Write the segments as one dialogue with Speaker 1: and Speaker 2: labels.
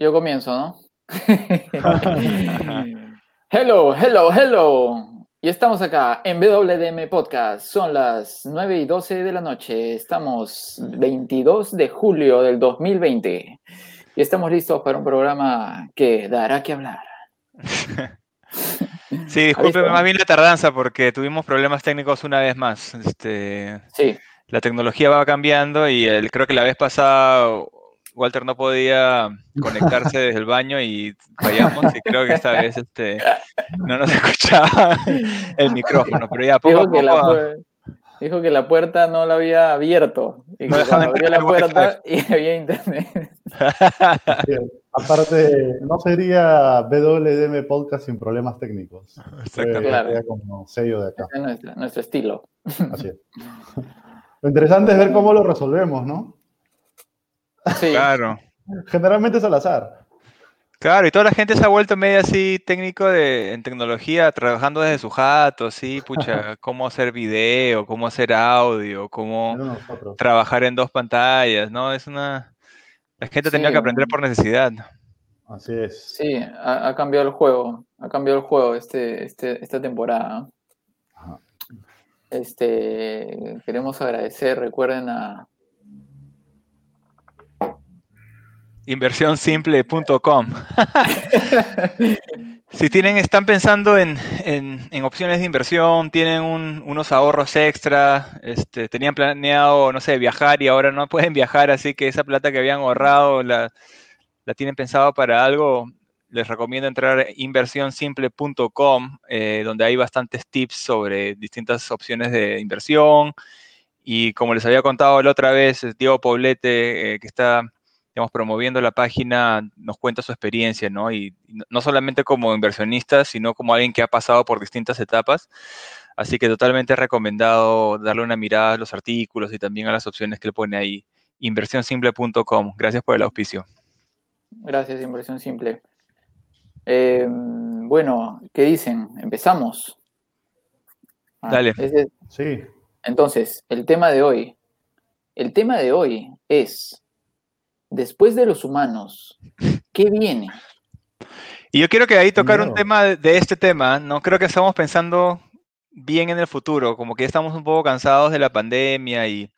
Speaker 1: Yo comienzo, ¿no? hello, hello, hello. Y estamos acá en WDM Podcast. Son las 9 y 12 de la noche. Estamos 22 de julio del 2020. Y estamos listos para un programa que dará que hablar.
Speaker 2: Sí, discúlpeme más bien la tardanza porque tuvimos problemas técnicos una vez más. Este,
Speaker 1: sí.
Speaker 2: La tecnología va cambiando y creo que la vez pasada Walter no podía conectarse desde el baño y fallamos y creo que esta vez este, no nos escuchaba el micrófono, pero ya poco
Speaker 1: dijo, que la, dijo que la puerta no la había abierto y no que abrió la puerta y había internet.
Speaker 3: Aparte, no sería WDM Podcast sin problemas técnicos.
Speaker 1: Exactamente. Claro.
Speaker 3: como sello de acá.
Speaker 1: Es nuestro estilo.
Speaker 3: Así es. Lo interesante es ver cómo lo resolvemos, ¿no?
Speaker 2: Claro.
Speaker 3: Generalmente es al azar.
Speaker 2: Claro, y toda la gente se ha vuelto medio así técnico de, en tecnología, trabajando desde su jato, así, pucha, cómo hacer video, cómo hacer audio, cómo trabajar en dos pantallas, ¿no? Es una... La gente tenía que aprender por necesidad.
Speaker 3: Así es.
Speaker 1: Sí, ha, cambiado el juego, ha cambiado el juego este, este, esta temporada. Este, queremos agradecer, recuerden a,
Speaker 2: inversionsimple.com. si tienen, están pensando en, opciones de inversión, tienen unos ahorros extra, este, tenían planeado, no sé, viajar y ahora no pueden viajar, así que esa plata que habían ahorrado la, tienen pensado para algo, les recomiendo entrar a inversionsimple.com, eh, donde hay bastantes tips sobre distintas opciones de inversión. Y como les había contado la otra vez, Diego Poblete, eh, que está promoviendo la página, nos cuenta su experiencia, ¿no? Y no solamente como inversionista, sino como alguien que ha pasado por distintas etapas. Así que totalmente recomendado darle una mirada a los artículos y también a las opciones que él pone ahí. Inversionsimple.com. Gracias por el auspicio.
Speaker 1: Gracias, Inversión Simple. Em, bueno, ¿qué dicen? Empezamos.
Speaker 2: Ah, Dale.
Speaker 3: Sí.
Speaker 1: Entonces, el tema de hoy. El tema de hoy es después de los humanos, ¿qué viene?
Speaker 2: Y yo quiero que ahí tocar un tema de este tema, ¿no? Creo que estamos pensando bien en el futuro, como que estamos un poco cansados de la pandemia y,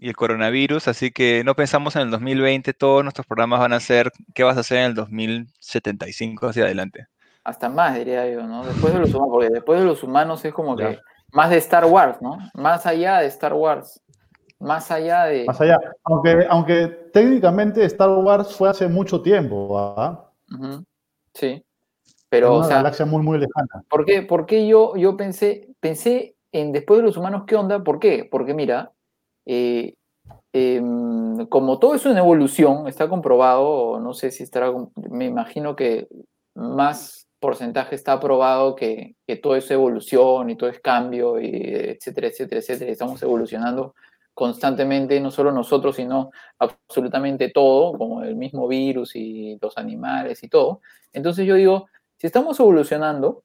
Speaker 2: el coronavirus, así que no pensamos en el 2020, todos nuestros programas van a ser, ¿qué vas a hacer en el 2075 hacia adelante?
Speaker 1: Hasta más, diría yo, ¿no? Después de los humanos, porque después de los humanos es como que más de Star Wars, ¿no? Más allá de Star Wars. Más allá de.
Speaker 3: Más allá. Aunque, aunque técnicamente Star Wars fue hace mucho tiempo, ¿ah?
Speaker 1: Sí. Pero.
Speaker 3: una galaxia muy, muy lejana.
Speaker 1: ¿Por qué, por qué yo, yo pensé, pensé en después de los humanos, ¿qué onda? ¿Por qué? Porque mira, eh, em, como todo es una evolución, está comprobado, no sé si estará, me imagino que más porcentaje está probado que, que todo es evolución y todo es cambio, y etcétera, etcétera, etcétera. Estamos evolucionando constantemente, no solo nosotros, sino absolutamente todo, como el mismo virus y los animales y todo. Entonces yo digo, si estamos evolucionando,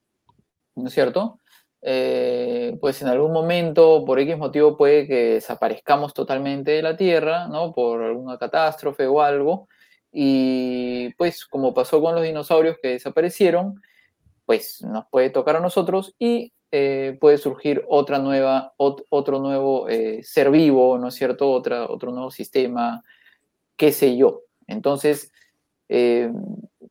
Speaker 1: ¿no es cierto? Eh, pues en algún momento, por X motivo, puede que desaparezcamos totalmente de la Tierra, ¿no? Por alguna catástrofe o algo. Y pues como pasó con los dinosaurios que desaparecieron, pues nos puede tocar a nosotros y eh, puede surgir otra nueva, otro nuevo eh, ser vivo, ¿no es cierto? Otra, otro nuevo sistema, qué sé yo. Entonces, eh,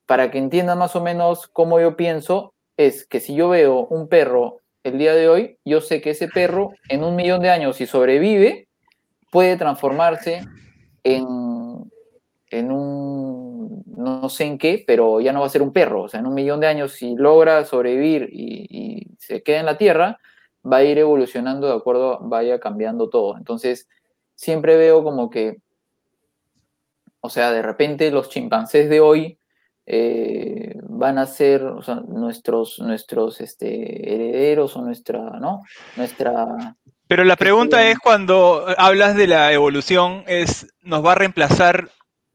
Speaker 1: para que entiendan más o menos cómo yo pienso, es que si yo veo un perro el día de hoy, yo sé que ese perro en un millón de años, si sobrevive, puede transformarse en, en un, no sé en qué, pero ya no va a ser un perro. O sea, en un millón de años, si logra sobrevivir y se queda en la Tierra, va a ir evolucionando de acuerdo, vaya cambiando todo. Entonces, siempre veo como que, o sea, de repente los chimpancés de hoy eh, van a ser nuestros, nuestros este, herederos o nuestra, ¿no? Nuestra...
Speaker 2: Pero la pregunta este, es cuando hablas de la evolución, es, ¿nos va a reemplazar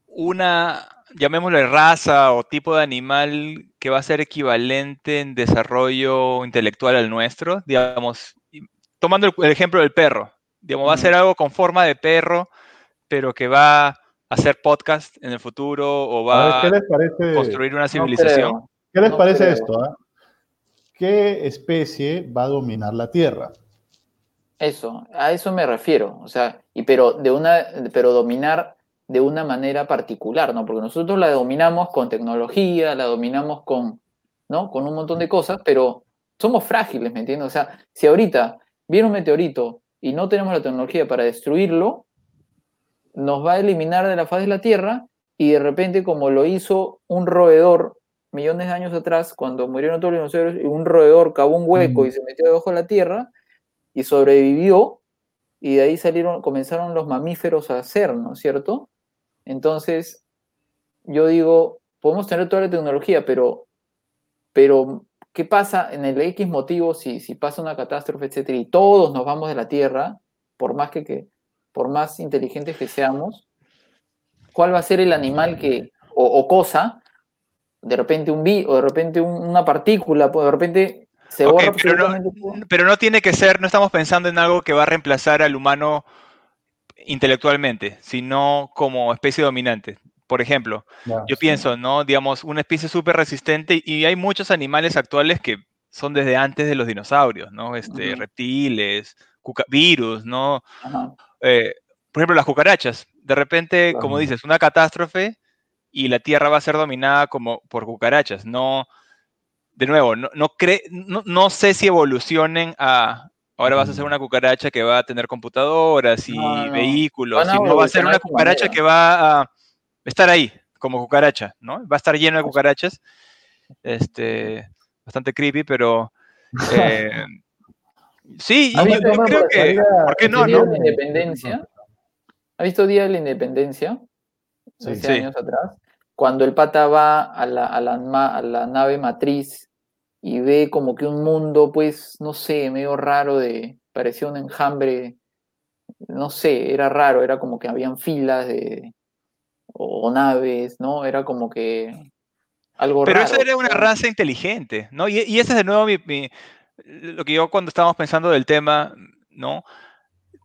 Speaker 2: una llamémosle raza o tipo de animal que va a ser equivalente en desarrollo intelectual al nuestro, digamos, tomando el, ejemplo del perro, digamos, va a ser algo con forma de perro, pero que va hacer podcast en el futuro o
Speaker 3: A ver,
Speaker 2: va
Speaker 3: ¿qué
Speaker 2: a
Speaker 3: les parece,
Speaker 2: construir una civilización?
Speaker 3: ¿qué les
Speaker 1: no
Speaker 3: parece
Speaker 1: creo.
Speaker 3: esto? ah? ¿Qué especie va a dominar la Tierra?
Speaker 1: Eso, a eso me refiero. O sea, y pero de una, pero dominar de una manera particular, ¿no? Porque nosotros la dominamos con tecnología, la dominamos con, ¿no? Con un montón de cosas, pero somos frágiles, ¿me entiendes? O sea, si ahorita viene un meteorito y no tenemos la tecnología para destruirlo, nos va a eliminar de la faz de la Tierra y de repente, como lo hizo un roedor millones de años atrás, cuando murieron todos los dinosaurios, y un roedor cavó un hueco y se metió debajo de la Tierra y sobrevivió, y de ahí salieron, comenzaron los mamíferos a hacer, ¿no es cierto? Entonces, yo digo, podemos tener toda la tecnología, pero, pero ¿qué pasa en el X motivo si, si pasa una catástrofe, etcétera, y todos nos vamos de la Tierra, por más que, que por más inteligentes que seamos, ¿cuál va a ser el animal que, o, o cosa, de repente un vi, o de repente un- una partícula, pues de repente se borra
Speaker 2: pero no-? Pero no tiene que ser, no estamos pensando en algo que va a reemplazar al humano intelectualmente, sino como especie dominante. Por ejemplo, yo
Speaker 3: sí.
Speaker 2: pienso, ¿no? Digamos, una especie súper resistente y hay muchos animales actuales que son desde antes de los dinosaurios, ¿no? Este, reptiles, virus, ¿no? Eh, por ejemplo, las cucarachas. De repente, como dices, una catástrofe y la Tierra va a ser dominada como por cucarachas. No, de nuevo, no, no, cre- no, no sé si evolucionen a... Ahora vas a ser
Speaker 3: Mm.
Speaker 2: una cucaracha que va a tener computadoras y
Speaker 1: No, no.
Speaker 2: vehículos, y no va a ser una cucaracha
Speaker 1: manera.
Speaker 2: que va a estar ahí como cucaracha, ¿no? Va a estar lleno de cucarachas. Este, bastante creepy, pero... eh, sí, yo, yo creo
Speaker 3: por
Speaker 2: que...
Speaker 3: salida
Speaker 2: ¿Por qué no,
Speaker 1: Día
Speaker 2: no?
Speaker 1: de la Independencia. ¿Ha visto Día de la Independencia?
Speaker 3: Sí.
Speaker 1: Hace
Speaker 2: Sí.
Speaker 1: años atrás. Cuando el pata va a la, a la, ma- a la nave matriz y ve como que un mundo, pues, no sé, medio raro de. parecía un enjambre. No sé, era raro, era como que habían filas de. o naves, ¿no? Era como que. algo
Speaker 2: Pero
Speaker 1: raro.
Speaker 2: esa era una raza inteligente, ¿no? Y, y ese es de nuevo mi, mi- lo que yo cuando estábamos pensando del tema, ¿no?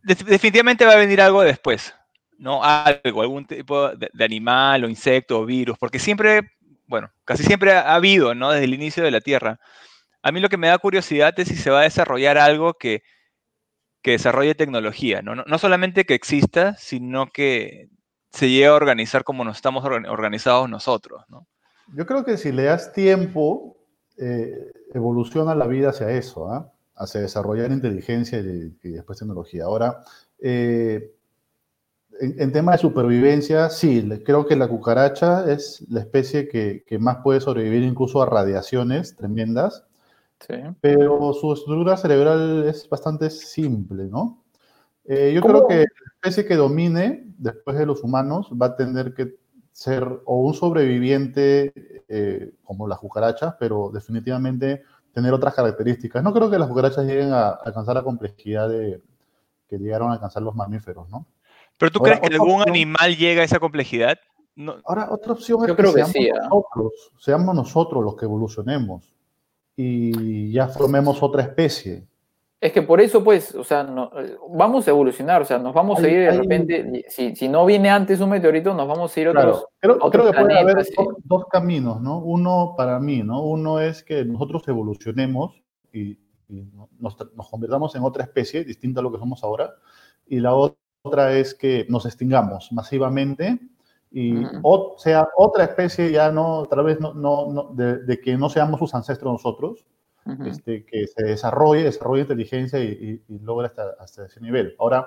Speaker 2: De- definitivamente va a venir algo después, ¿no? Algo, algún tipo de, de animal o insecto o virus, porque siempre, bueno, casi siempre ha, ha habido, ¿no? Desde el inicio de la Tierra. A mí lo que me da curiosidad es si se va a desarrollar algo que, que desarrolle tecnología, ¿no? No, no solamente que exista, sino que se llegue a organizar como nos estamos organ- organizados nosotros, ¿no?
Speaker 3: Yo creo que si le das tiempo, eh, evoluciona la vida hacia eso, ¿ah? hacia desarrollar inteligencia y, y después tecnología. Ahora, eh, en, en tema de supervivencia, sí, creo que la cucaracha es la especie que, que más puede sobrevivir incluso a radiaciones tremendas,
Speaker 1: Sí.
Speaker 3: pero su estructura cerebral es bastante simple, ¿no? Eh, yo
Speaker 1: ¿Cómo?
Speaker 3: creo que la especie que domine después de los humanos va a tener que ser o un sobreviviente eh, como las cucarachas, pero definitivamente tener otras características. No creo que las cucarachas lleguen a alcanzar la complejidad de, que llegaron a alcanzar los mamíferos, ¿no?
Speaker 2: ¿Pero tú
Speaker 3: Ahora,
Speaker 2: crees que
Speaker 3: otra
Speaker 2: algún
Speaker 3: opción-
Speaker 2: animal llega a esa complejidad? No,
Speaker 3: Ahora, otra opción es
Speaker 1: Yo
Speaker 3: que,
Speaker 1: creo que
Speaker 3: seamos
Speaker 1: sí, ¿ah?
Speaker 3: nosotros, seamos nosotros los que evolucionemos y ya formemos otra especie.
Speaker 1: Es que por eso, pues, o sea, no- eh, vamos a evolucionar, o sea, nos vamos a
Speaker 3: Hay-
Speaker 1: ir de
Speaker 3: hay-
Speaker 1: repente, si, si no viene antes un meteorito, nos vamos a ir a
Speaker 3: Claro,
Speaker 1: otros.
Speaker 3: creo,
Speaker 1: otros
Speaker 3: creo que puede haber
Speaker 1: planetas, sí.
Speaker 3: dos, dos caminos, ¿no? Uno para mí, ¿no? Uno es que nosotros evolucionemos y, y nos, nos convertamos en otra especie distinta a lo que somos ahora. Y la ot- otra es que nos extingamos masivamente y o sea otra especie ya no, otra vez no, no, no- de, de que no seamos sus ancestros nosotros, este, que se desarrolle, desarrolle inteligencia y, y, y logre hasta, hasta ese nivel. Ahora,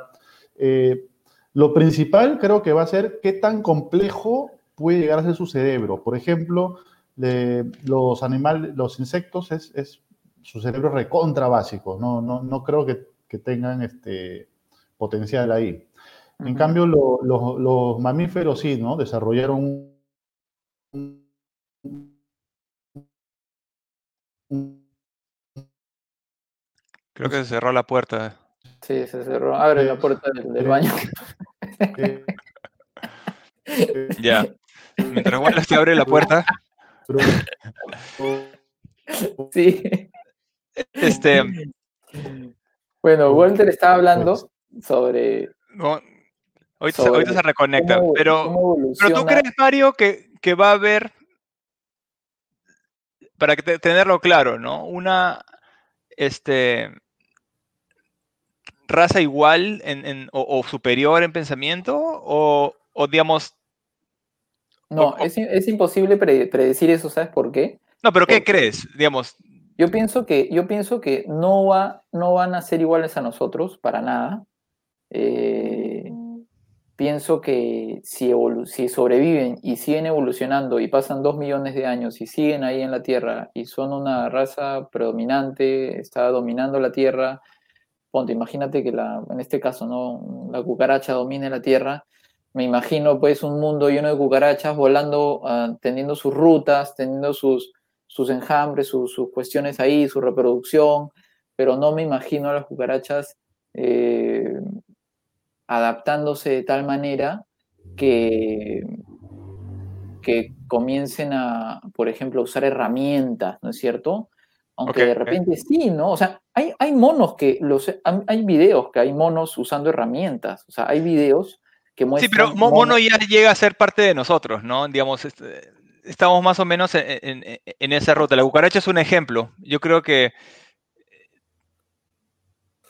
Speaker 3: eh, lo principal creo que va a ser qué tan complejo puede llegar a ser su cerebro. Por ejemplo, los animales, los insectos es, es su cerebro recontra básico. No, no, no creo que, que tengan este potencial ahí. En cambio, lo- lo- los mamíferos sí, ¿no? Desarrollaron un- un-
Speaker 2: creo que se cerró la puerta.
Speaker 1: Sí, se cerró. Abre la puerta del, baño.
Speaker 2: Ya. Mientras Wallace te abre la puerta,
Speaker 1: Sí.
Speaker 2: este,
Speaker 1: Bueno, Walter estaba hablando
Speaker 3: Pues-
Speaker 1: sobre.
Speaker 2: no, Ahorita, se reconecta. pero, pero tú crees, Mario, que, que va a haber, para que tenerlo claro, ¿no? Una este, raza igual en, o, superior en pensamiento o, o digamos...
Speaker 1: No, es, es, imposible predecir eso, ¿sabes por qué?
Speaker 2: No, pero ¿qué crees? Digamos...
Speaker 1: Yo pienso que, yo pienso que no, va, no van a ser iguales a nosotros, para nada. Eh, pienso que si, si sobreviven y siguen evolucionando y pasan dos millones de años y siguen ahí en la Tierra y son una raza predominante, está dominando la Tierra, ponte, imagínate que la, en este caso no la cucaracha domine la Tierra, me imagino pues un mundo lleno de cucarachas volando, uh, teniendo sus rutas, teniendo sus, sus enjambres, sus, cuestiones ahí, su reproducción, pero no me imagino a las cucarachas eh, adaptándose de tal manera que, que comiencen a, por ejemplo, usar herramientas, ¿no es cierto? Aunque de repente sí, ¿no? O sea, hay, hay monos que, los, hay videos que hay monos usando herramientas, o sea, hay videos que muestran...
Speaker 2: Sí, pero mono ya llega a ser parte de nosotros, ¿no? Digamos, este, estamos más o menos en, en, esa ruta. La cucaracha es un ejemplo. Yo creo que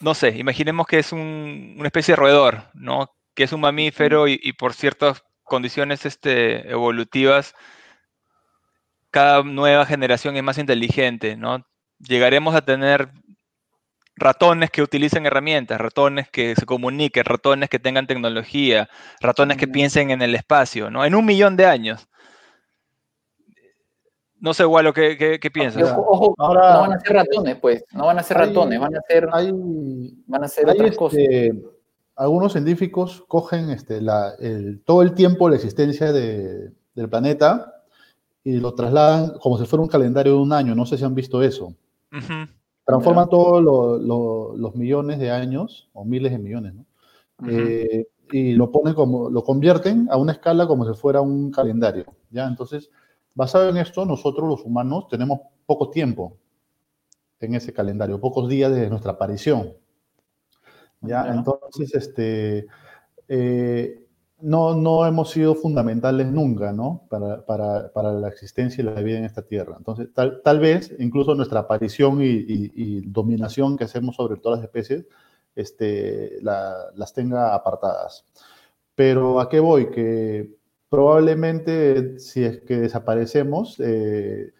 Speaker 2: no sé, imaginemos que es una especie de roedor, ¿no? Que es un mamífero y, por ciertas condiciones este, evolutivas, cada nueva generación es más inteligente, ¿no? Llegaremos a tener ratones que utilicen herramientas, ratones que se comuniquen, ratones que tengan tecnología, ratones que piensen en el espacio, ¿no? En un millón de años. No sé, Gualo, ¿qué, qué, piensas?
Speaker 1: Ojo, Ahora, no van a ser ratones, pues. No van a ser ratones, van a ser, van a ser otras cosas. Este,
Speaker 3: algunos científicos cogen este, la, el, todo el tiempo la existencia de, del planeta y lo trasladan como si fuera un calendario de un año. No sé si han visto eso. Transforman todos los millones de años, o miles de millones, ¿no? Eh, y lo ponen como, lo convierten a una escala como si fuera un calendario. ¿ya? Entonces, Basado en esto, nosotros los humanos tenemos poco tiempo en ese calendario, pocos días desde nuestra aparición. ¿ya? Entonces, este, eh, no, no hemos sido fundamentales nunca ¿no? para, para, para, la existencia y la vida en esta tierra. Entonces, tal, tal vez incluso nuestra aparición y, y, dominación que hacemos sobre todas las especies este, las tenga apartadas. Pero ¿a qué voy? Que probablemente si es que desaparecemos, eh,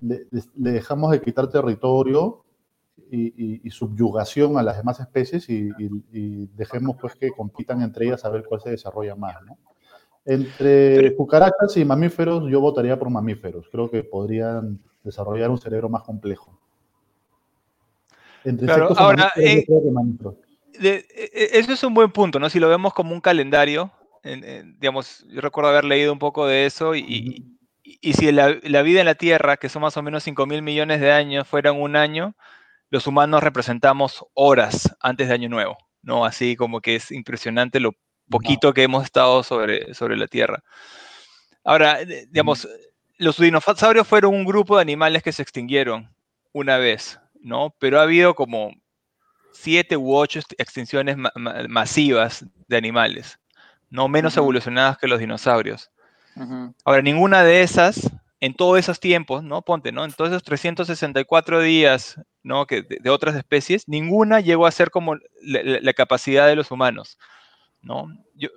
Speaker 3: le, dejamos de quitar territorio y, subyugación a las demás especies y, dejemos pues que compitan entre ellas a ver cuál se desarrolla más, ¿no? Entre cucarachas y mamíferos, yo votaría por mamíferos. Creo que podrían desarrollar un cerebro más complejo.
Speaker 2: Entre claro, ahora, eh, e, e, eso es un buen punto, ¿no? Si lo vemos como un calendario, digamos, yo recuerdo haber leído un poco de eso y, si la, vida en la Tierra, que son más o menos 5 mil millones de años, fueran un año, los humanos representamos horas antes de Año Nuevo, ¿no? Así como que es impresionante lo poquito que hemos estado sobre, sobre la Tierra. Ahora, digamos, los dinosaurios fueron un grupo de animales que se extinguieron una vez, ¿no? Pero ha habido como siete u ocho extinciones masivas de animales no menos evolucionadas que los dinosaurios. Ahora, ninguna de esas, en todos esos tiempos, ¿no? Ponte, ¿no? En todos esos 364 días, ¿no? Que de, otras especies, ninguna llegó a ser como la, capacidad de los humanos, ¿no? Yo,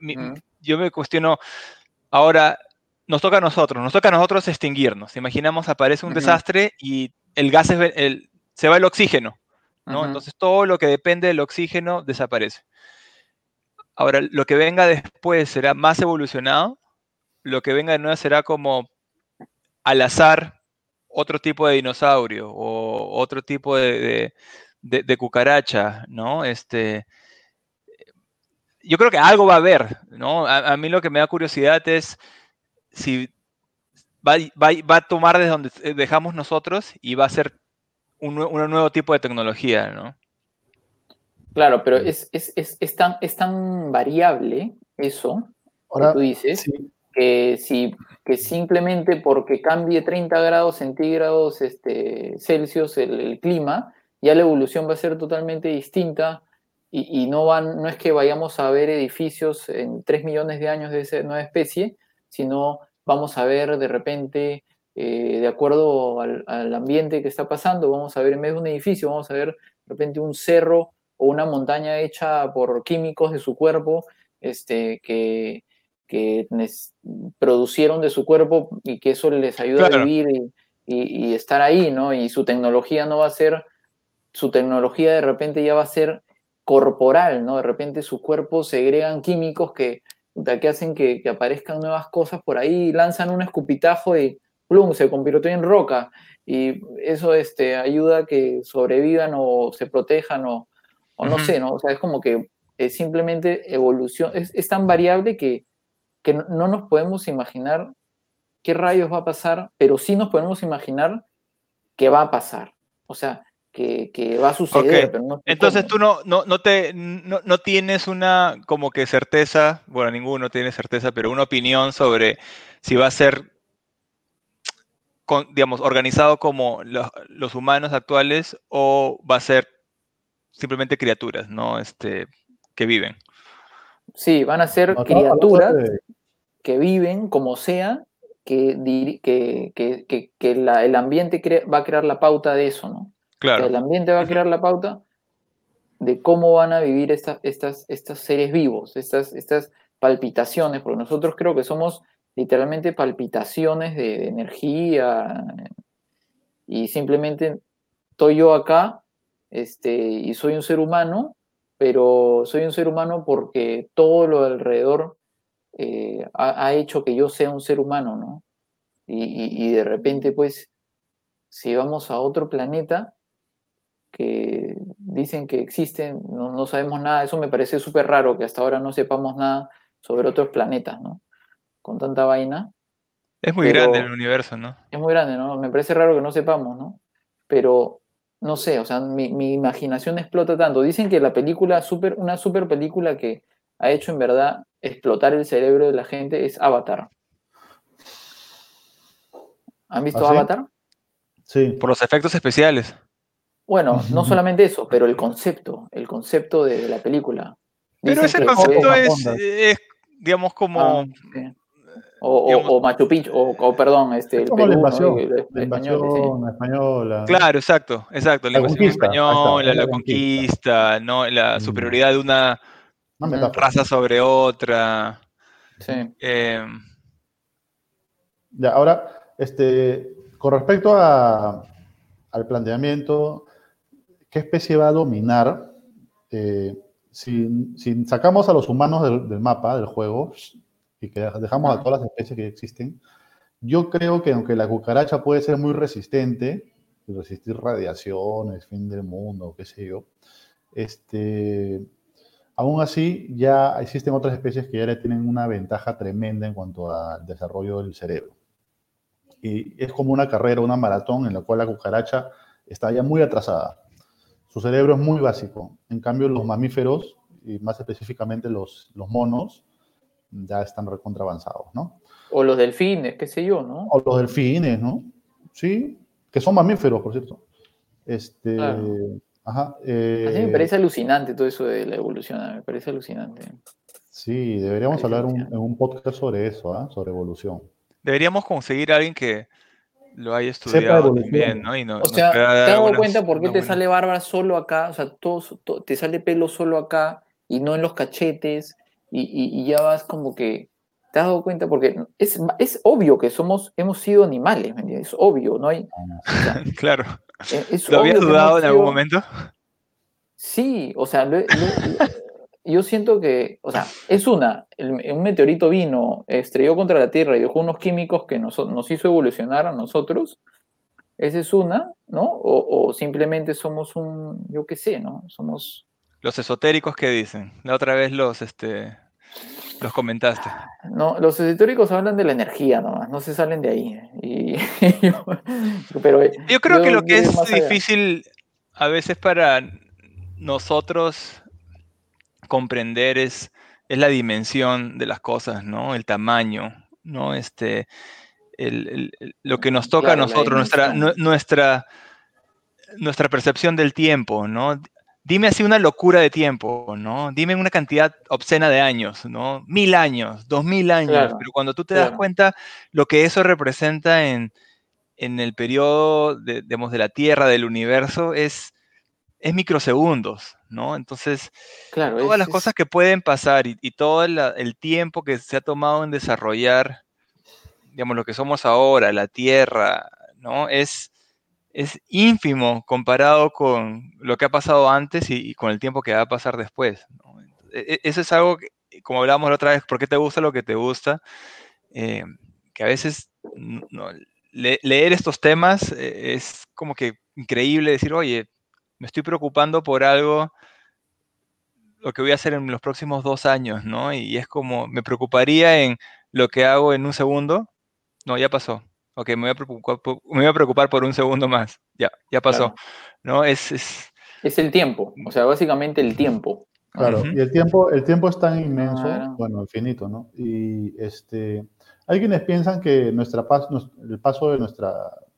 Speaker 2: me cuestiono, ahora, nos toca a nosotros, nos toca a nosotros extinguirnos. Imaginamos, aparece un desastre y el gas el, se va el oxígeno, ¿no? Entonces todo lo que depende del oxígeno desaparece. Ahora, lo que venga después será más evolucionado, lo que venga de nuevo será como al azar otro tipo de dinosaurio o otro tipo de, cucaracha, ¿no? Este, yo creo que algo va a haber, ¿no? A, mí lo que me da curiosidad es si va, a tomar desde donde dejamos nosotros y va a ser un, un nuevo tipo de tecnología, ¿no?
Speaker 1: Claro, pero es, es, es, es, tan, es tan variable eso, Ahora, que tú dices, que, si, que simplemente porque cambie 30 grados centígrados este, Celsius el, clima, ya la evolución va a ser totalmente distinta y, no, van, no es que vayamos a ver edificios en 3 millones de años de esa nueva especie, sino vamos a ver de repente, eh, de acuerdo al, ambiente que está pasando, vamos a ver en vez de un edificio, vamos a ver de repente un cerro o una montaña hecha por químicos de su cuerpo este, que, que producieron de su cuerpo y que eso les ayuda a vivir y, y, estar ahí, ¿no? Y su tecnología no va a ser, su tecnología de repente ya va a ser corporal, ¿no? De repente su cuerpo segregan químicos que, que hacen que, aparezcan nuevas cosas por ahí, lanzan un escupitajo y plum, se convirtió en roca. Y eso este, ayuda a que sobrevivan o se protejan o, o no sé, ¿no? O sea, es como que es simplemente evolución, es, tan variable que, que no nos podemos imaginar qué rayos va a pasar, pero sí nos podemos imaginar qué va a pasar. O sea, que, va a suceder.
Speaker 2: Entonces tú no, no, no te, no, tienes una como que certeza, bueno, ninguno tiene certeza, pero una opinión sobre si va a ser, digamos, organizado como los, humanos actuales o va a ser simplemente criaturas, ¿no? Este, que viven.
Speaker 1: Sí, van a ser criaturas que viven como sea, que, que, que, el ambiente va a crear la pauta de eso, ¿no? El ambiente va a crear la pauta de cómo van a vivir estas, estas, estos seres vivos, estas, estas palpitaciones, porque nosotros creo que somos literalmente palpitaciones de, energía y simplemente estoy yo acá este, y soy un ser humano, pero soy un ser humano porque todo lo alrededor eh, ha, hecho que yo sea un ser humano, ¿no? Y, y de repente, pues, si vamos a otro planeta, que dicen que existen, no, sabemos nada, eso me parece súper raro que hasta ahora no sepamos nada sobre otros planetas, ¿no? Con tanta vaina.
Speaker 2: Es muy grande el universo, ¿no?
Speaker 1: Es muy grande, ¿no? Me parece raro que no sepamos, ¿no? Pero, no sé, o sea, mi, imaginación explota tanto. Dicen que la película, super, una super película que ha hecho en verdad explotar el cerebro de la gente es Avatar. ¿Han visto ¿Ah, Avatar?
Speaker 2: Sí. Por los efectos especiales.
Speaker 1: Bueno, no solamente eso, pero el concepto, el concepto de la película.
Speaker 2: pero ese concepto es, digamos, como... Ah,
Speaker 1: o, Machu Picchu, o, perdón, este,
Speaker 3: el Perú, la invasión, española.
Speaker 2: Claro, exacto, exacto. La, invasión española, la conquista, ¿no? la mm. superioridad de una, raza sobre otra.
Speaker 1: Sí.
Speaker 2: Eh,
Speaker 3: ya, ahora, este, con respecto a, al planteamiento, qué especie va a dominar. Eh, si, sacamos a los humanos del, mapa, del juego, y que dejamos a todas las especies que existen, yo creo que aunque la cucaracha puede ser muy resistente, resistir radiaciones, fin del mundo, qué sé yo, este, aún así ya existen otras especies que ya tienen una ventaja tremenda en cuanto al desarrollo del cerebro. Y es como una carrera, una maratón en la cual la cucaracha está ya muy atrasada su cerebro es muy básico. En cambio, los mamíferos, y más específicamente los, los monos, ya están recontra avanzados, ¿no?
Speaker 1: O los delfines, qué sé yo, ¿no?
Speaker 3: O los delfines, ¿no? Sí, que son mamíferos, por cierto. Este, ajá,
Speaker 1: eh, me parece alucinante todo eso de la evolución, me parece alucinante.
Speaker 3: Sí, deberíamos hablar en un podcast sobre eso, ¿ah? sobre evolución.
Speaker 2: Deberíamos conseguir a alguien que, lo haya estudiado bien, ¿no?
Speaker 1: o sea, ¿te has dado cuenta por qué te sale barba solo acá? O sea, todo, te sale pelo solo acá y no en los cachetes y, ya vas como que... ¿Te has dado cuenta? Porque es, es obvio que somos, hemos sido animales. Es obvio, ¿no hay...
Speaker 2: claro. ¿Lo habías dudado en algún momento?
Speaker 1: Sí, o sea, yo siento que, o sea, es una, un meteorito vino, estrelló contra la Tierra y dejó unos químicos que nos, nos hizo evolucionar a nosotros. Esa es una, ¿no? O, simplemente somos un, yo qué sé, ¿no? Somos...
Speaker 2: Los esotéricos que dicen. La otra vez los, este, los comentaste.
Speaker 1: No, los esotéricos hablan de la energía nomás, no se salen de ahí. Y, yo, pero,
Speaker 2: yo creo que lo que es difícil a veces para nosotros comprender es, es la dimensión de las cosas, ¿no? El tamaño, ¿no? Este, lo que nos toca a nosotros, nuestra, nuestra, nuestra percepción del tiempo, ¿no? Dime así una locura de tiempo, ¿no? Dime una cantidad obscena de años, ¿no? Mil años, dos mil años, pero cuando tú te das cuenta lo que eso representa en, el periodo de, de la Tierra, del universo, es, es microsegundos, ¿no? Entonces, todas las cosas que pueden pasar y, todo el tiempo que se ha tomado en desarrollar, digamos, lo que somos ahora, la Tierra, ¿no? Es, es ínfimo comparado con lo que ha pasado antes y, con el tiempo que va a pasar después. E, e, eso es algo que, como hablábamos la otra vez, ¿por qué te gusta lo que te gusta? Eh, que a veces leer estos temas eh, es como que increíble decir, oye, me estoy preocupando por algo, lo que voy a hacer en los próximos dos años, ¿no? Y es como, me preocuparía en lo que hago en un segundo. No, ya pasó. Ok, me voy a preocupar por, me voy a preocupar por un segundo más. Ya, ya pasó. ¿No? Es, es,
Speaker 1: es... el tiempo, o sea, básicamente el tiempo.
Speaker 3: Claro, y el tiempo, el tiempo es tan inmenso, bueno, infinito, ¿no? Y este, hay quienes piensan que nuestra el paso de nuestra,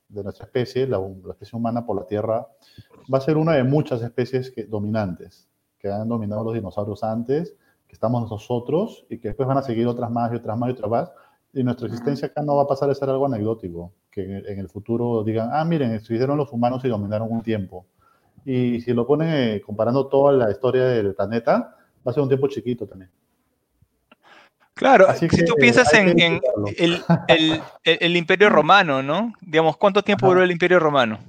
Speaker 3: de nuestra especie, la, especie humana por la Tierra, va a ser una de muchas especies que, dominantes, que han dominado los dinosaurios antes, que estamos nosotros, y que después van a seguir otras más y otras más y otras más. Y nuestra existencia acá no va a pasar a ser algo anecdótico, que en, el futuro digan, ah, miren, estuvieron los humanos y dominaron un tiempo. Y si lo ponen eh, comparando toda la historia del planeta, va a ser un tiempo chiquito también.
Speaker 2: Claro, si tú piensas en, el, Imperio Romano, ¿no? Digamos, ¿cuánto tiempo duró el Imperio Romano?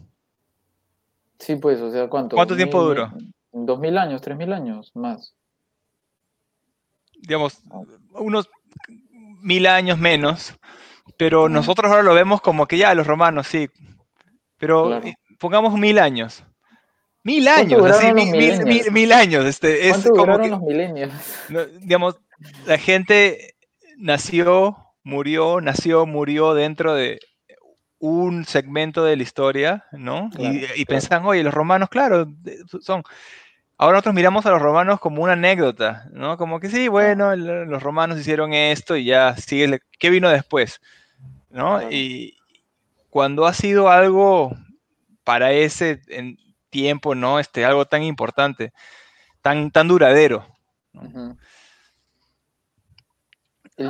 Speaker 1: Sí, pues, o sea, ¿cuánto?
Speaker 2: ¿Cuánto tiempo duró?
Speaker 1: Dos mil años, tres mil años, más.
Speaker 2: Digamos, unos mil años menos, pero nosotros ahora lo vemos como que ya, los romanos, sí. Pero pongamos mil años. Mil años, así, mil, mil, años. Este, es como que,
Speaker 1: los milenios?
Speaker 2: Digamos, la gente nació, murió, nació, murió dentro de un segmento de la historia, ¿no? y, pensaban, oye, los romanos, claro, son... Ahora nosotros miramos a los romanos como una anécdota, ¿no? Como que sí, bueno, los romanos hicieron esto y ya sigue, ¿qué vino después? ¿No? Y cuando ha sido algo para ese tiempo, ¿no? Este, algo tan importante, tan, tan duradero.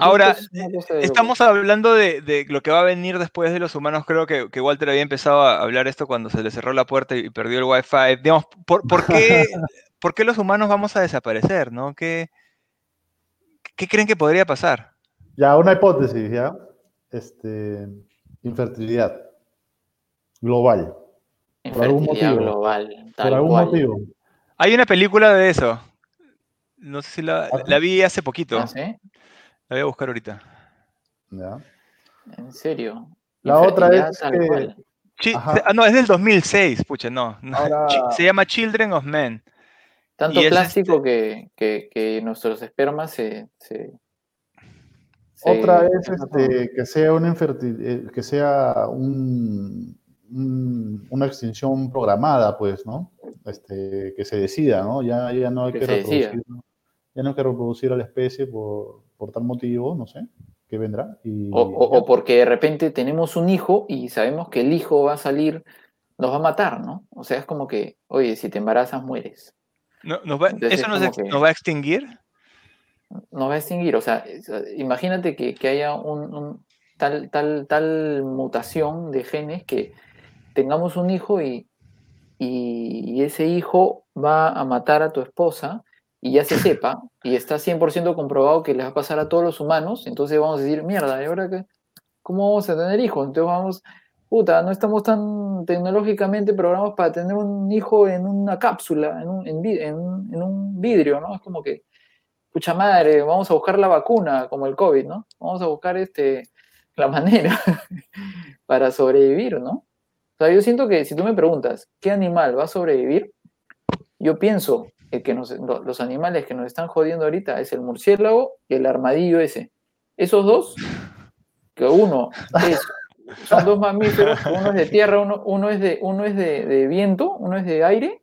Speaker 2: Ahora, estamos hablando de, lo que va a venir después de los humanos. Creo que, Walter había empezado a hablar esto cuando se le cerró la puerta y perdió el Wi-Fi. Digamos, ¿por, qué, ¿por qué, los humanos vamos a desaparecer? ¿no? ¿Qué, ¿Qué creen que podría pasar?
Speaker 3: Ya, una hipótesis, ¿ya? Este, infertilidad global.
Speaker 1: por algún motivo. global.
Speaker 3: por algún motivo.
Speaker 2: Hay una película de eso. No sé si la, ¿Ah, la vi hace poquito. ¿Ah,
Speaker 1: sí?
Speaker 2: La voy a buscar ahorita.
Speaker 1: ¿En serio?
Speaker 3: La otra es que...
Speaker 2: ah, no, es del 2006, pucha, no. Se llama Children of Men.
Speaker 1: Tanto plástico este que, nuestros espermas se...
Speaker 3: otra es este, que sea una eh, que sea un, una extinción programada, pues, ¿no? Este, que se decida, ¿no? Ya, ya no hay que, reproducir, ya no hay que reproducir a la especie por, por tal motivo, no sé, que vendrá.
Speaker 1: o, porque de repente tenemos un hijo y sabemos que el hijo va a salir, nos va a matar, ¿no? O sea, es como que, oye, si te embarazas, mueres.
Speaker 2: No, ¿Eso nos, va a extinguir?
Speaker 1: Nos va a extinguir, o sea, imagínate que, haya un, tal, tal, tal mutación de genes que tengamos un hijo y, y ese hijo va a matar a tu esposa y ya se sepa, y está 100% comprobado que les va a pasar a todos los humanos, entonces vamos a decir, mierda, ¿y ahora qué? ¿Cómo vamos a tener hijos? Entonces vamos, puta, no estamos tan tecnológicamente programados para tener un hijo en una cápsula, en un, en, un vidrio, ¿no? Es como que, pucha madre, vamos a buscar la vacuna, como el COVID, ¿no? Vamos a buscar este, la manera para sobrevivir, ¿no? O sea, yo siento que si tú me preguntas, ¿qué animal va a sobrevivir? Yo pienso que los animales que nos están jodiendo ahorita es el murciélago y el armadillo ese. Esos dos, que uno es, son dos mamíferos, uno es de tierra, uno, es, de, uno es de, viento, uno es de aire,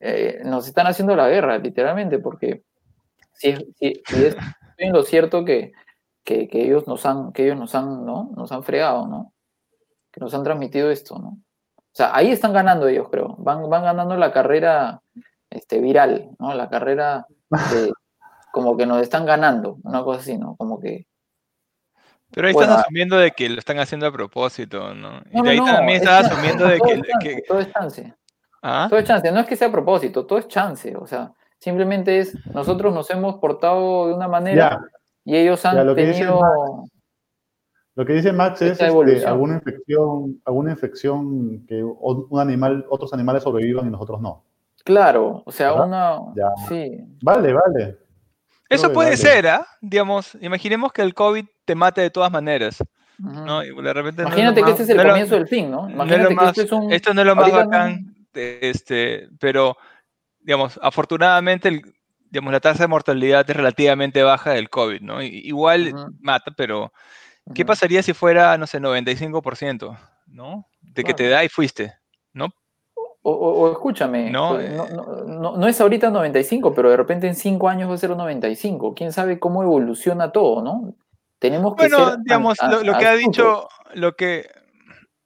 Speaker 1: eh, nos están haciendo la guerra, literalmente, porque si, es lo cierto que, que, ellos nos han, que ellos nos han, ¿no? Nos han fregado, ¿no? Que nos han transmitido esto, ¿no? O sea, ahí están ganando ellos, creo. Van, van ganando la carrera este, viral, ¿no? La carrera de, como que nos están ganando, una cosa así, ¿no? Como que
Speaker 2: pero ahí estás asumiendo de que lo están haciendo a propósito, ¿no? Y de ahí también estás asumiendo de que,
Speaker 1: Todo es chance. ¿Ah? Todo es chance. No es que sea a propósito, todo es chance. O sea, simplemente es, nosotros nos hemos portado de una manera y ellos han lo tenido...
Speaker 3: lo que dice Max es este, alguna infección, alguna infección que un animal, otros animales sobrevivan y nosotros no.
Speaker 1: Claro, o sea, una... Sí.
Speaker 3: Vale, vale.
Speaker 2: Eso puede ser, ¿ah? Digamos, imaginemos que el COVID te mate de todas maneras. ¿no?
Speaker 1: Imagínate que este es el comienzo del fin, ¿no? Imagínate
Speaker 2: que este es un... Esto no es lo más bacán, este, pero, digamos, afortunadamente, digamos, la tasa de mortalidad es relativamente baja del COVID, ¿no? Igual mata, pero ¿qué pasaría si fuera, no sé, 95%, ¿no? De que te da y fuiste, ¿no?
Speaker 1: O, escúchame, no, pues, eh. no, no, es ahorita 95, pero de repente en 5 años va a ser un 95. ¿Quién sabe cómo evoluciona todo, no? Tenemos que
Speaker 2: bueno, digamos, lo, que ha dicho, lo que,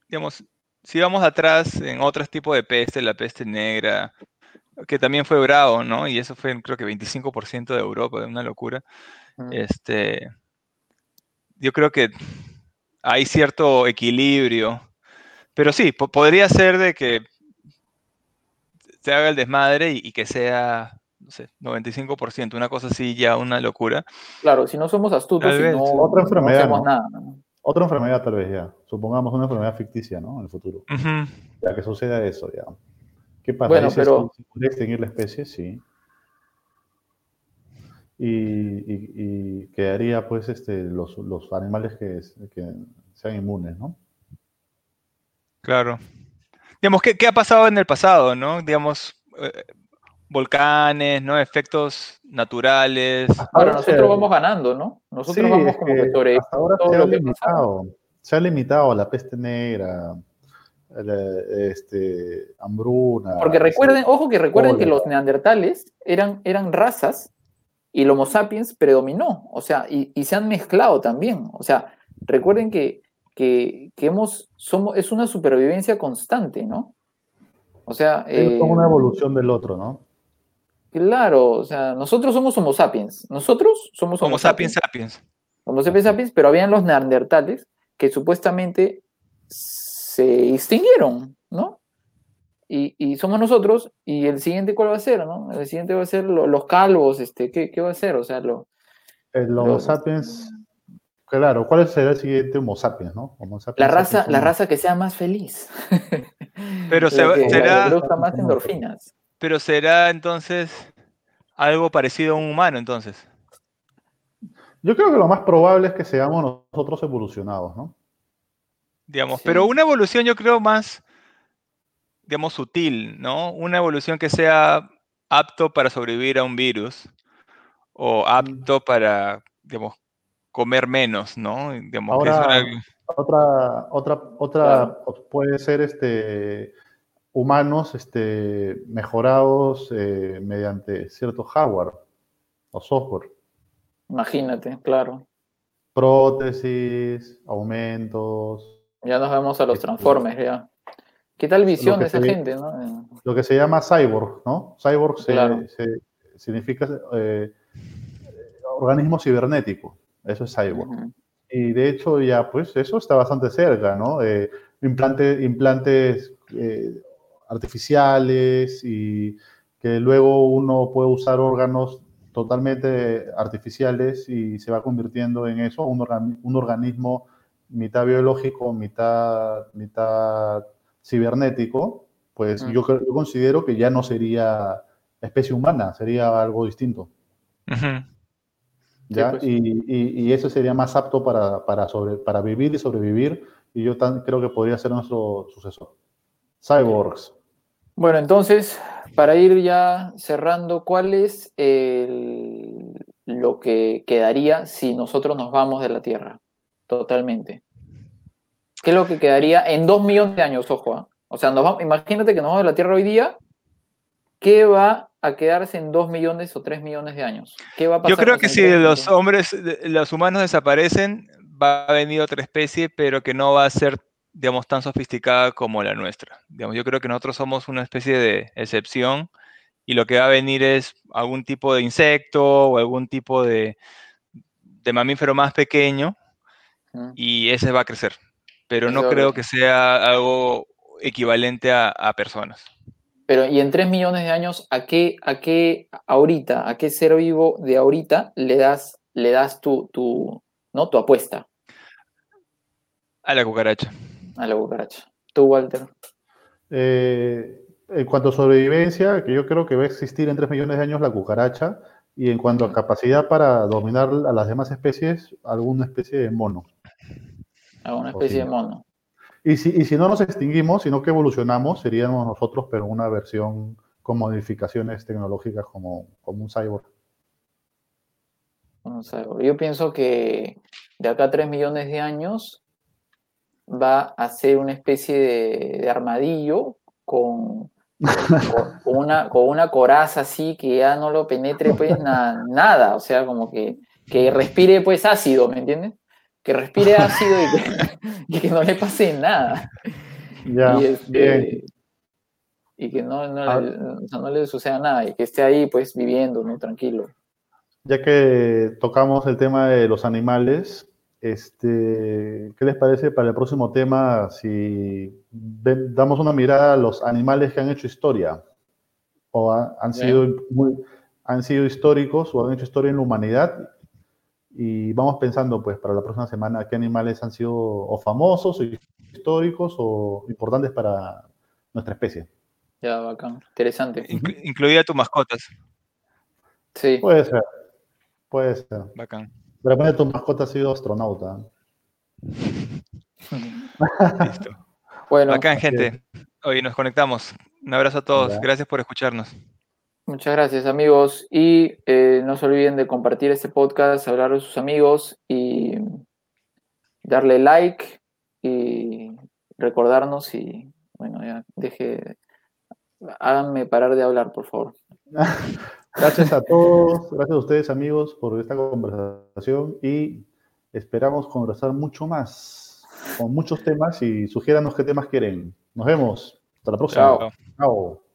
Speaker 2: digamos, si vamos atrás en otros tipos de peste, la peste negra, que también fue bravo, ¿no? Y eso fue, creo que 25% de Europa, de una locura. Este, yo creo que hay cierto equilibrio, pero sí, podría ser de que se haga el desmadre y, que sea, no sé, 95%, una cosa así ya una locura.
Speaker 1: Claro, si no somos astutos y no,
Speaker 3: otra enfermedad, no nada. Otra enfermedad tal vez ya, supongamos una enfermedad ficticia, ¿no? En el futuro. Ya que suceda eso, ya. ¿Qué pasa?
Speaker 1: Bueno, pero...
Speaker 3: puede extinguir la especie, sí. Y, quedaría pues este, los, animales que, que sean inmunes, ¿no?
Speaker 2: Claro. Digamos, ¿qué, ¿qué, ha pasado en el pasado, no? Digamos, eh, volcanes, ¿no? Efectos naturales.
Speaker 1: Ahora nosotros vamos ganando, ¿no? Nosotros vamos como que sobre
Speaker 3: ahora se ha limitado, se ha limitado la peste negra, este, hambruna.
Speaker 1: Porque recuerden, ojo que recuerden que los neandertales eran, eran razas y el Homo sapiens predominó, o sea, y, y se han mezclado también. O sea, recuerden que que, hemos, somos, es una supervivencia constante, ¿no? O sea...
Speaker 3: Es como una eh, evolución del otro, ¿no?
Speaker 1: Claro, o sea, nosotros somos Homo sapiens. Nosotros somos
Speaker 2: Homo, sapiens sapiens.
Speaker 1: Homo sapiens sapiens, pero habían los neandertales que supuestamente se extinguieron, ¿no? Y, somos nosotros, y el siguiente, ¿cuál va a ser, no? El siguiente va a ser los calvos, este, ¿qué, ¿qué, va a ser? O sea, lo...
Speaker 3: El Homo sapiens Claro, ¿cuál será el siguiente Homo sapiens, no?
Speaker 1: la raza, la raza que sea más feliz.
Speaker 2: Pero será.
Speaker 1: más endorfinas.
Speaker 2: Pero será entonces algo parecido a un humano, entonces.
Speaker 3: Yo creo que lo más probable es que seamos nosotros evolucionados, ¿no?
Speaker 2: Digamos, pero una evolución yo creo más, digamos, sutil, ¿no? Una evolución que sea apto para sobrevivir a un virus o mm. apto para, digamos, comer menos, ¿no?
Speaker 3: Ahora, Otra, otra, otra puede ser este, humanos este, mejorados eh, mediante cierto hardware o software.
Speaker 1: Imagínate, claro.
Speaker 3: Prótesis, aumentos.
Speaker 1: Ya nos vemos a los este, transformes, ya. ¿Qué tal visión de esa gente, no?
Speaker 3: Lo que se llama cyborg, ¿no? Cyborg significa eh, organismo cibernético. Eso es cyborg. Y de hecho ya, pues eso está bastante cerca, ¿no? Eh, implantes eh, artificiales y que luego uno puede usar órganos totalmente artificiales y se va convirtiendo en eso, un, un organismo mitad biológico, mitad, mitad cibernético, pues yo, considero que ya no sería especie humana, sería algo distinto. Pues. Y, eso sería más apto para, para, sobre, para vivir y sobrevivir, y yo creo que podría ser nuestro sucesor. Cyborgs.
Speaker 1: Bueno, entonces, para ir ya cerrando, ¿cuál es lo que quedaría si nosotros nos vamos de la Tierra? Totalmente. ¿Qué es lo que quedaría en dos millones de años? Ojo, ¿ah? o sea, imagínate que nos vamos de la Tierra hoy día, ¿qué va a quedarse en 2 millones o 3 millones de años? ¿Qué va a pasar
Speaker 2: Yo creo que si los hombres, los humanos desaparecen, va a venir otra especie, pero que no va a ser digamos, tan sofisticada como la nuestra. Digamos, yo creo que nosotros somos una especie de excepción y lo que va a venir es algún tipo de insecto o algún tipo de, de mamífero más pequeño y ese va a crecer. Pero no creo que sea algo equivalente a, personas.
Speaker 1: Pero, ¿y en 3 millones de años, a qué, a qué ahorita, a qué ser vivo de ahorita le das, le das tu, tu, ¿no? tu apuesta?
Speaker 2: A la cucaracha.
Speaker 1: A la cucaracha. ¿Tú, Walter?
Speaker 3: Eh, en cuanto a sobrevivencia, que yo creo que va a existir en 3 millones de años la cucaracha, y en cuanto a capacidad para dominar a las demás especies, alguna especie de mono.
Speaker 1: Alguna especie de mono.
Speaker 3: Y si, y si no nos extinguimos, sino que evolucionamos, seríamos nosotros, pero una versión con modificaciones tecnológicas como, como un cyborg.
Speaker 1: Un cyborg. Yo pienso que de acá a 3 millones de años va a ser una especie de armadillo con con, una, con una coraza así que ya no lo penetre pues nada, o sea, como que, que respire pues ácido, ¿me entiendes? Que respire ácido y que, no le pase nada.
Speaker 3: y, este,
Speaker 1: y, que no, no, le, no, le, suceda nada y que esté ahí pues viviendo, ¿no? Tranquilo.
Speaker 3: Ya que tocamos el tema de los animales, este, ¿Qué les parece para el próximo tema si damos una mirada a los animales que han hecho historia? O han, sido muy, han sido históricos o han hecho historia en la humanidad. Y vamos pensando, pues, para la próxima semana, qué animales han sido o famosos, o históricos o importantes para nuestra especie.
Speaker 1: Ya, bacán. Interesante.
Speaker 2: incluida tus mascotas.
Speaker 1: Sí.
Speaker 3: Puede ser. Puede ser.
Speaker 2: Bacán.
Speaker 3: De repente tu mascota ha sido astronauta.
Speaker 2: Listo. Bueno, Acá, gente. Hoy nos conectamos. Un abrazo a todos. Gracias por escucharnos.
Speaker 1: Muchas gracias, amigos. Y eh, no se olviden de compartir este podcast, hablar con sus amigos y darle like y recordarnos y, bueno, ya deje, háganme parar de hablar, por favor.
Speaker 3: Gracias a todos, gracias a ustedes amigos por esta conversación y esperamos conversar mucho más con muchos temas y sugiéranos qué temas quieren. Nos vemos. Hasta la próxima.
Speaker 2: Chao. Chao.